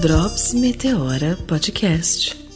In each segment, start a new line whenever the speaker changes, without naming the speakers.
Drops Meteora Podcast.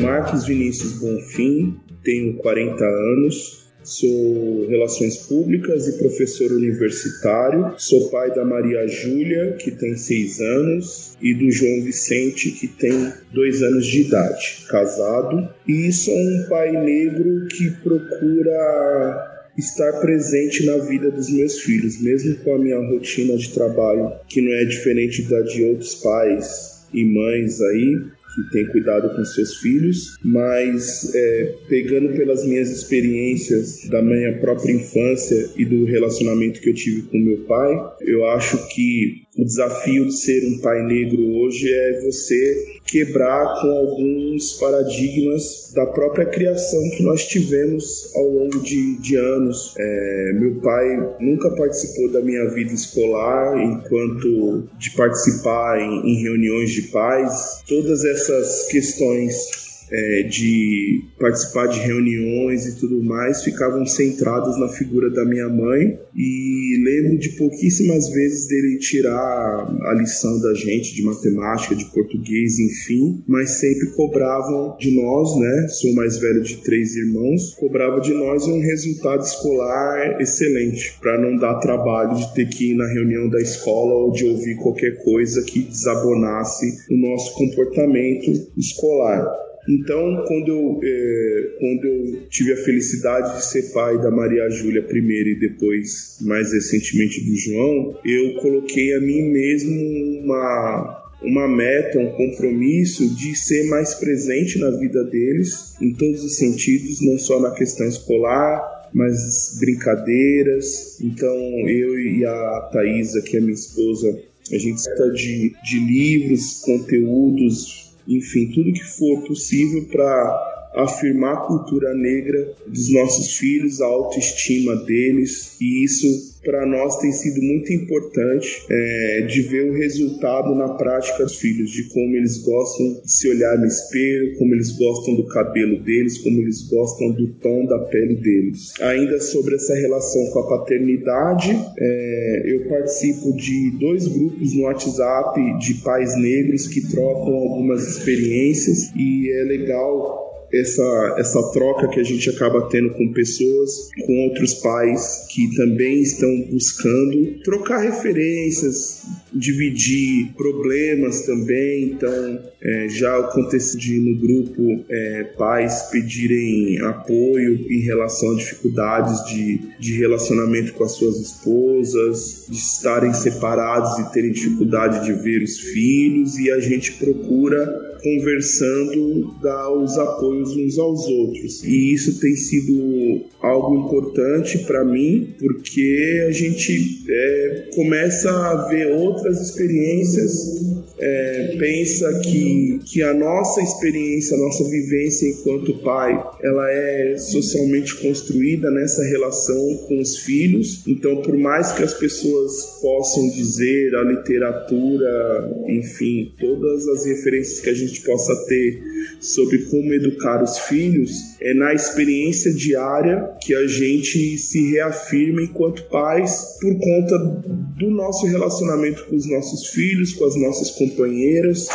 Marcos Vinícius Bonfim, tenho 40 anos, sou Relações Públicas e professor universitário. Sou pai da Maria Júlia, que tem 6 anos, e do João Vicente, que tem 2 anos de idade, casado. E sou um pai negro que procura estar presente na vida dos meus filhos, mesmo com a minha rotina de trabalho, que não é diferente da de outros pais e mães aí que tem cuidado com seus filhos, mas é, pegando pelas minhas experiências da minha própria infância e do relacionamento que eu tive com meu pai, eu acho que o desafio de ser um pai negro hoje é você quebrar com alguns paradigmas da própria criação que nós tivemos ao longo de, de anos. É, meu pai nunca participou da minha vida escolar enquanto de participar em, em reuniões de pais. Todas essas questões é, de participar de reuniões e tudo mais ficavam centradas na figura da minha mãe e lembro de pouquíssimas vezes dele tirar a lição da gente de matemática, de português, enfim, mas sempre cobravam de nós, né? Sou mais velho de três irmãos, cobrava de nós um resultado escolar excelente para não dar trabalho de ter que ir na reunião da escola ou de ouvir qualquer coisa que desabonasse o nosso comportamento escolar. Então, quando eu, é, quando eu tive a felicidade de ser pai da Maria Júlia primeiro e depois, mais recentemente, do João, eu coloquei a mim mesmo uma, uma meta, um compromisso de ser mais presente na vida deles, em todos os sentidos, não só na questão escolar, mas brincadeiras. Então, eu e a Thaisa, que é minha esposa, a gente está de, de livros, conteúdos enfim, tudo que for possível para afirmar a cultura negra dos nossos filhos, a autoestima deles, e isso para nós tem sido muito importante é, de ver o resultado na prática dos filhos, de como eles gostam de se olhar no espelho, como eles gostam do cabelo deles, como eles gostam do tom da pele deles. Ainda sobre essa relação com a paternidade, é, eu participo de dois grupos no WhatsApp de pais negros que trocam algumas experiências e é legal essa, essa troca que a gente acaba tendo com pessoas, com outros pais que também estão buscando trocar referências, dividir problemas também. Então, é, já aconteceu de no grupo é, pais pedirem apoio em relação a dificuldades de, de relacionamento com as suas esposas, de estarem separados e terem dificuldade de ver os filhos, e a gente procura conversando, dar os apoios uns aos outros. E isso tem sido algo importante para mim, porque a gente é, começa a ver outras experiências, é, pensa que, que a nossa experiência, a nossa vivência enquanto pai, ela é socialmente construída nessa relação com os filhos. Então, por mais que as pessoas possam dizer, a literatura, enfim, todas as referências que a gente possa ter sobre como educar os filhos, é na experiência diária que a gente se reafirma enquanto pais por conta do nosso relacionamento com os nossos filhos, com as nossas companheiras.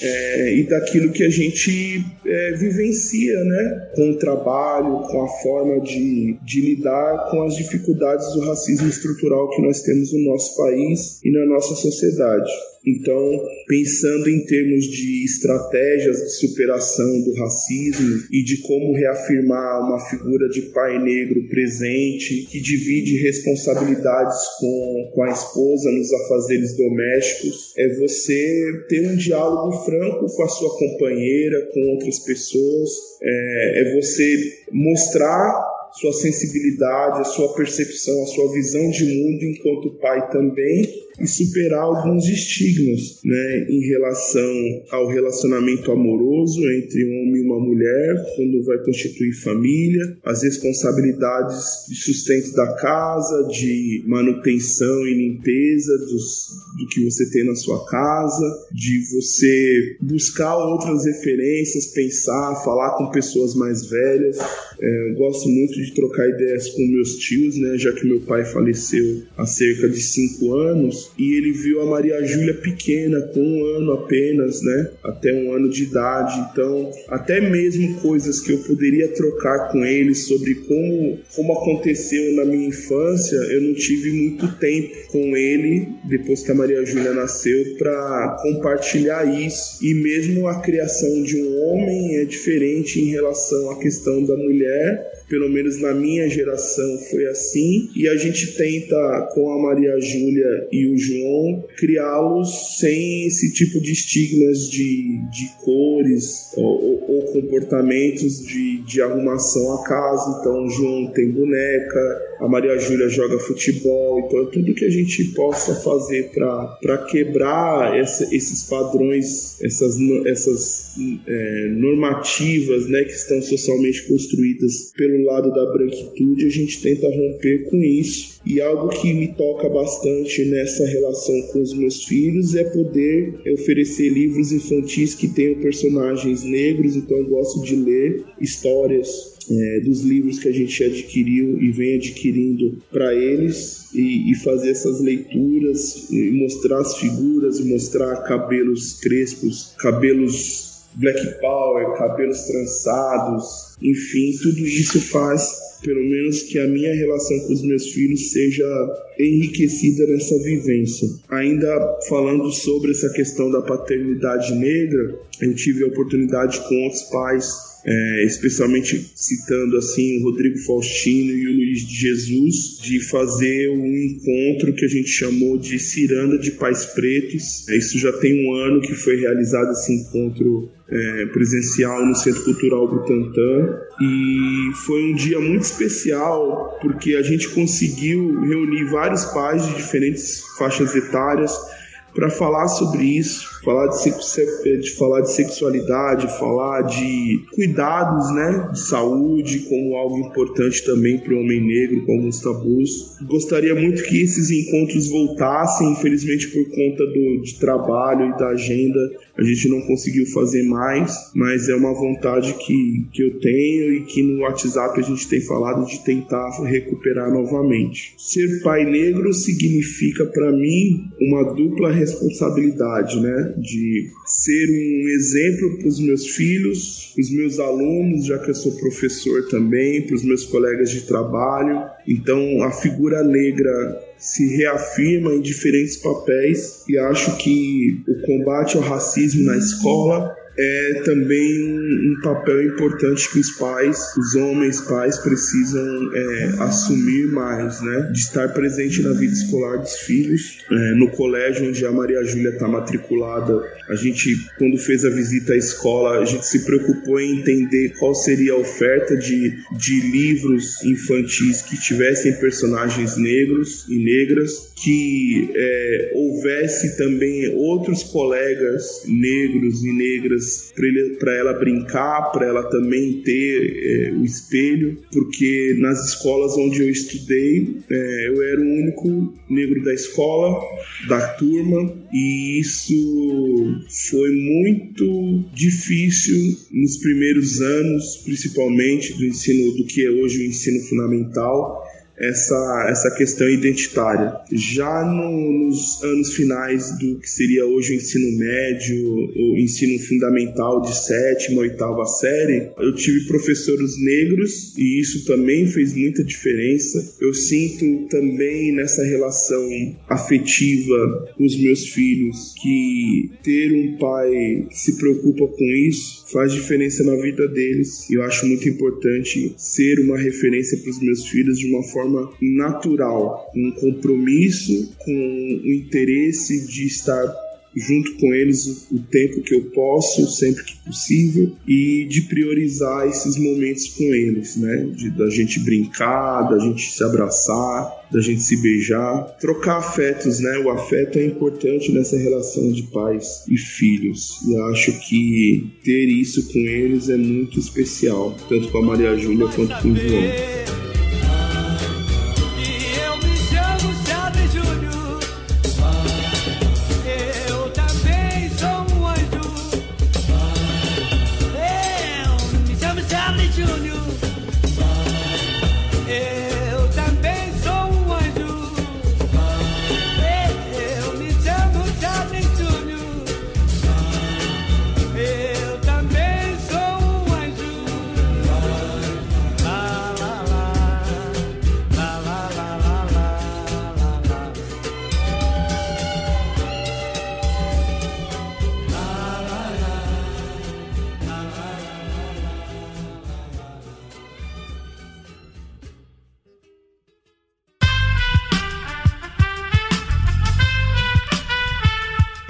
É, e daquilo que a gente é, vivencia, né? Com o trabalho, com a forma de, de lidar com as dificuldades do racismo estrutural que nós temos no nosso país e na nossa sociedade. Então, pensando em termos de estratégias de superação do racismo e de como reafirmar uma figura de pai negro presente que divide responsabilidades com, com a esposa nos afazeres domésticos, é você ter um diálogo franco com a sua companheira, com outras pessoas, é, é você mostrar sua sensibilidade, a sua percepção, a sua visão de mundo enquanto pai também e superar alguns estigmas né, em relação ao relacionamento amoroso entre um homem e uma mulher, quando vai constituir família, as responsabilidades de sustento da casa, de manutenção e limpeza dos, do que você tem na sua casa, de você buscar outras referências, pensar, falar com pessoas mais velhas. É, eu gosto muito de trocar ideias com meus tios, né, já que meu pai faleceu há cerca de cinco anos e ele viu a Maria Júlia pequena, com um ano apenas, né? Até um ano de idade. Então, até mesmo coisas que eu poderia trocar com ele sobre como, como aconteceu na minha infância, eu não tive muito tempo com ele depois que a Maria Júlia nasceu para compartilhar isso. E mesmo a criação de um homem é diferente em relação à questão da mulher pelo menos na minha geração foi assim, e a gente tenta com a Maria Júlia e o João criá-los sem esse tipo de estigmas de, de cores ou, ou comportamentos de, de arrumação a casa. Então, o João tem boneca, a Maria Júlia joga futebol, então é tudo que a gente possa fazer para quebrar essa, esses padrões, essas, essas é, normativas né, que estão socialmente construídas pelo lado da branquitude, a gente tenta romper com isso. E algo que me toca bastante nessa relação com os meus filhos é poder oferecer livros infantis que tenham personagens negros, então eu gosto de ler histórias é, dos livros que a gente adquiriu e vem adquirindo para eles e, e, fazer essas leituras mostrar as figuras mostrar cabelos crespos, cabelos black power, cabelos trançados, enfim, tudo isso faz pelo menos que a minha relação com os meus filhos seja enriquecida nessa vivência. Ainda falando sobre essa questão da paternidade negra, eu tive a oportunidade com outros pais é, especialmente citando assim o Rodrigo Faustino e o Luiz de Jesus, de fazer um encontro que a gente chamou de Ciranda de Pais Pretos. Isso já tem um ano que foi realizado esse encontro é, presencial no Centro Cultural Butantã e foi um dia muito especial porque a gente conseguiu reunir vários pais de diferentes faixas etárias para falar sobre isso, falar de, de, falar de sexualidade, falar de cuidados, né, de saúde como algo importante também para o homem negro, com alguns tabus. Gostaria muito que esses encontros voltassem, infelizmente por conta do, de trabalho e da agenda a gente não conseguiu fazer mais, mas é uma vontade que, que eu tenho e que no WhatsApp a gente tem falado de tentar recuperar novamente. Ser pai negro significa para mim uma dupla responsabilidade, né? De ser um exemplo para os meus filhos, os meus alunos, já que eu sou professor também, para os meus colegas de trabalho. Então, a figura negra se reafirma em diferentes papéis e acho que o combate ao racismo na escola é também um papel importante que os pais, os homens pais, precisam é, assumir mais, né? De estar presente na vida escolar dos filhos. É, no colégio onde a Maria Júlia está matriculada, a gente, quando fez a visita à escola, a gente se preocupou em entender qual seria a oferta de, de livros infantis que tivessem personagens negros e negras, que é, houvesse também outros colegas negros e negras para ela brincar, para ela também ter é, o espelho, porque nas escolas onde eu estudei, é, eu era o único negro da escola, da turma, e isso foi muito difícil nos primeiros anos, principalmente do ensino do que é hoje o ensino fundamental essa, essa questão identitária. Já no, nos anos finais do que seria hoje o ensino médio, o ensino fundamental de sétima, oitava série, eu tive professores negros e isso também fez muita diferença. Eu sinto também nessa relação afetiva com os meus filhos que ter um pai que se preocupa com isso faz diferença na vida deles. Eu acho muito importante ser uma referência para os meus filhos de uma forma natural, com um compromisso, com o interesse de estar junto com eles o tempo que eu posso, sempre que possível, e de priorizar esses momentos com eles, né? De, da gente brincar, da gente se abraçar, da gente se beijar, trocar afetos, né? O afeto é importante nessa relação de pais e filhos. E acho que ter isso com eles é muito especial, tanto com a Maria Júlia quanto com o João.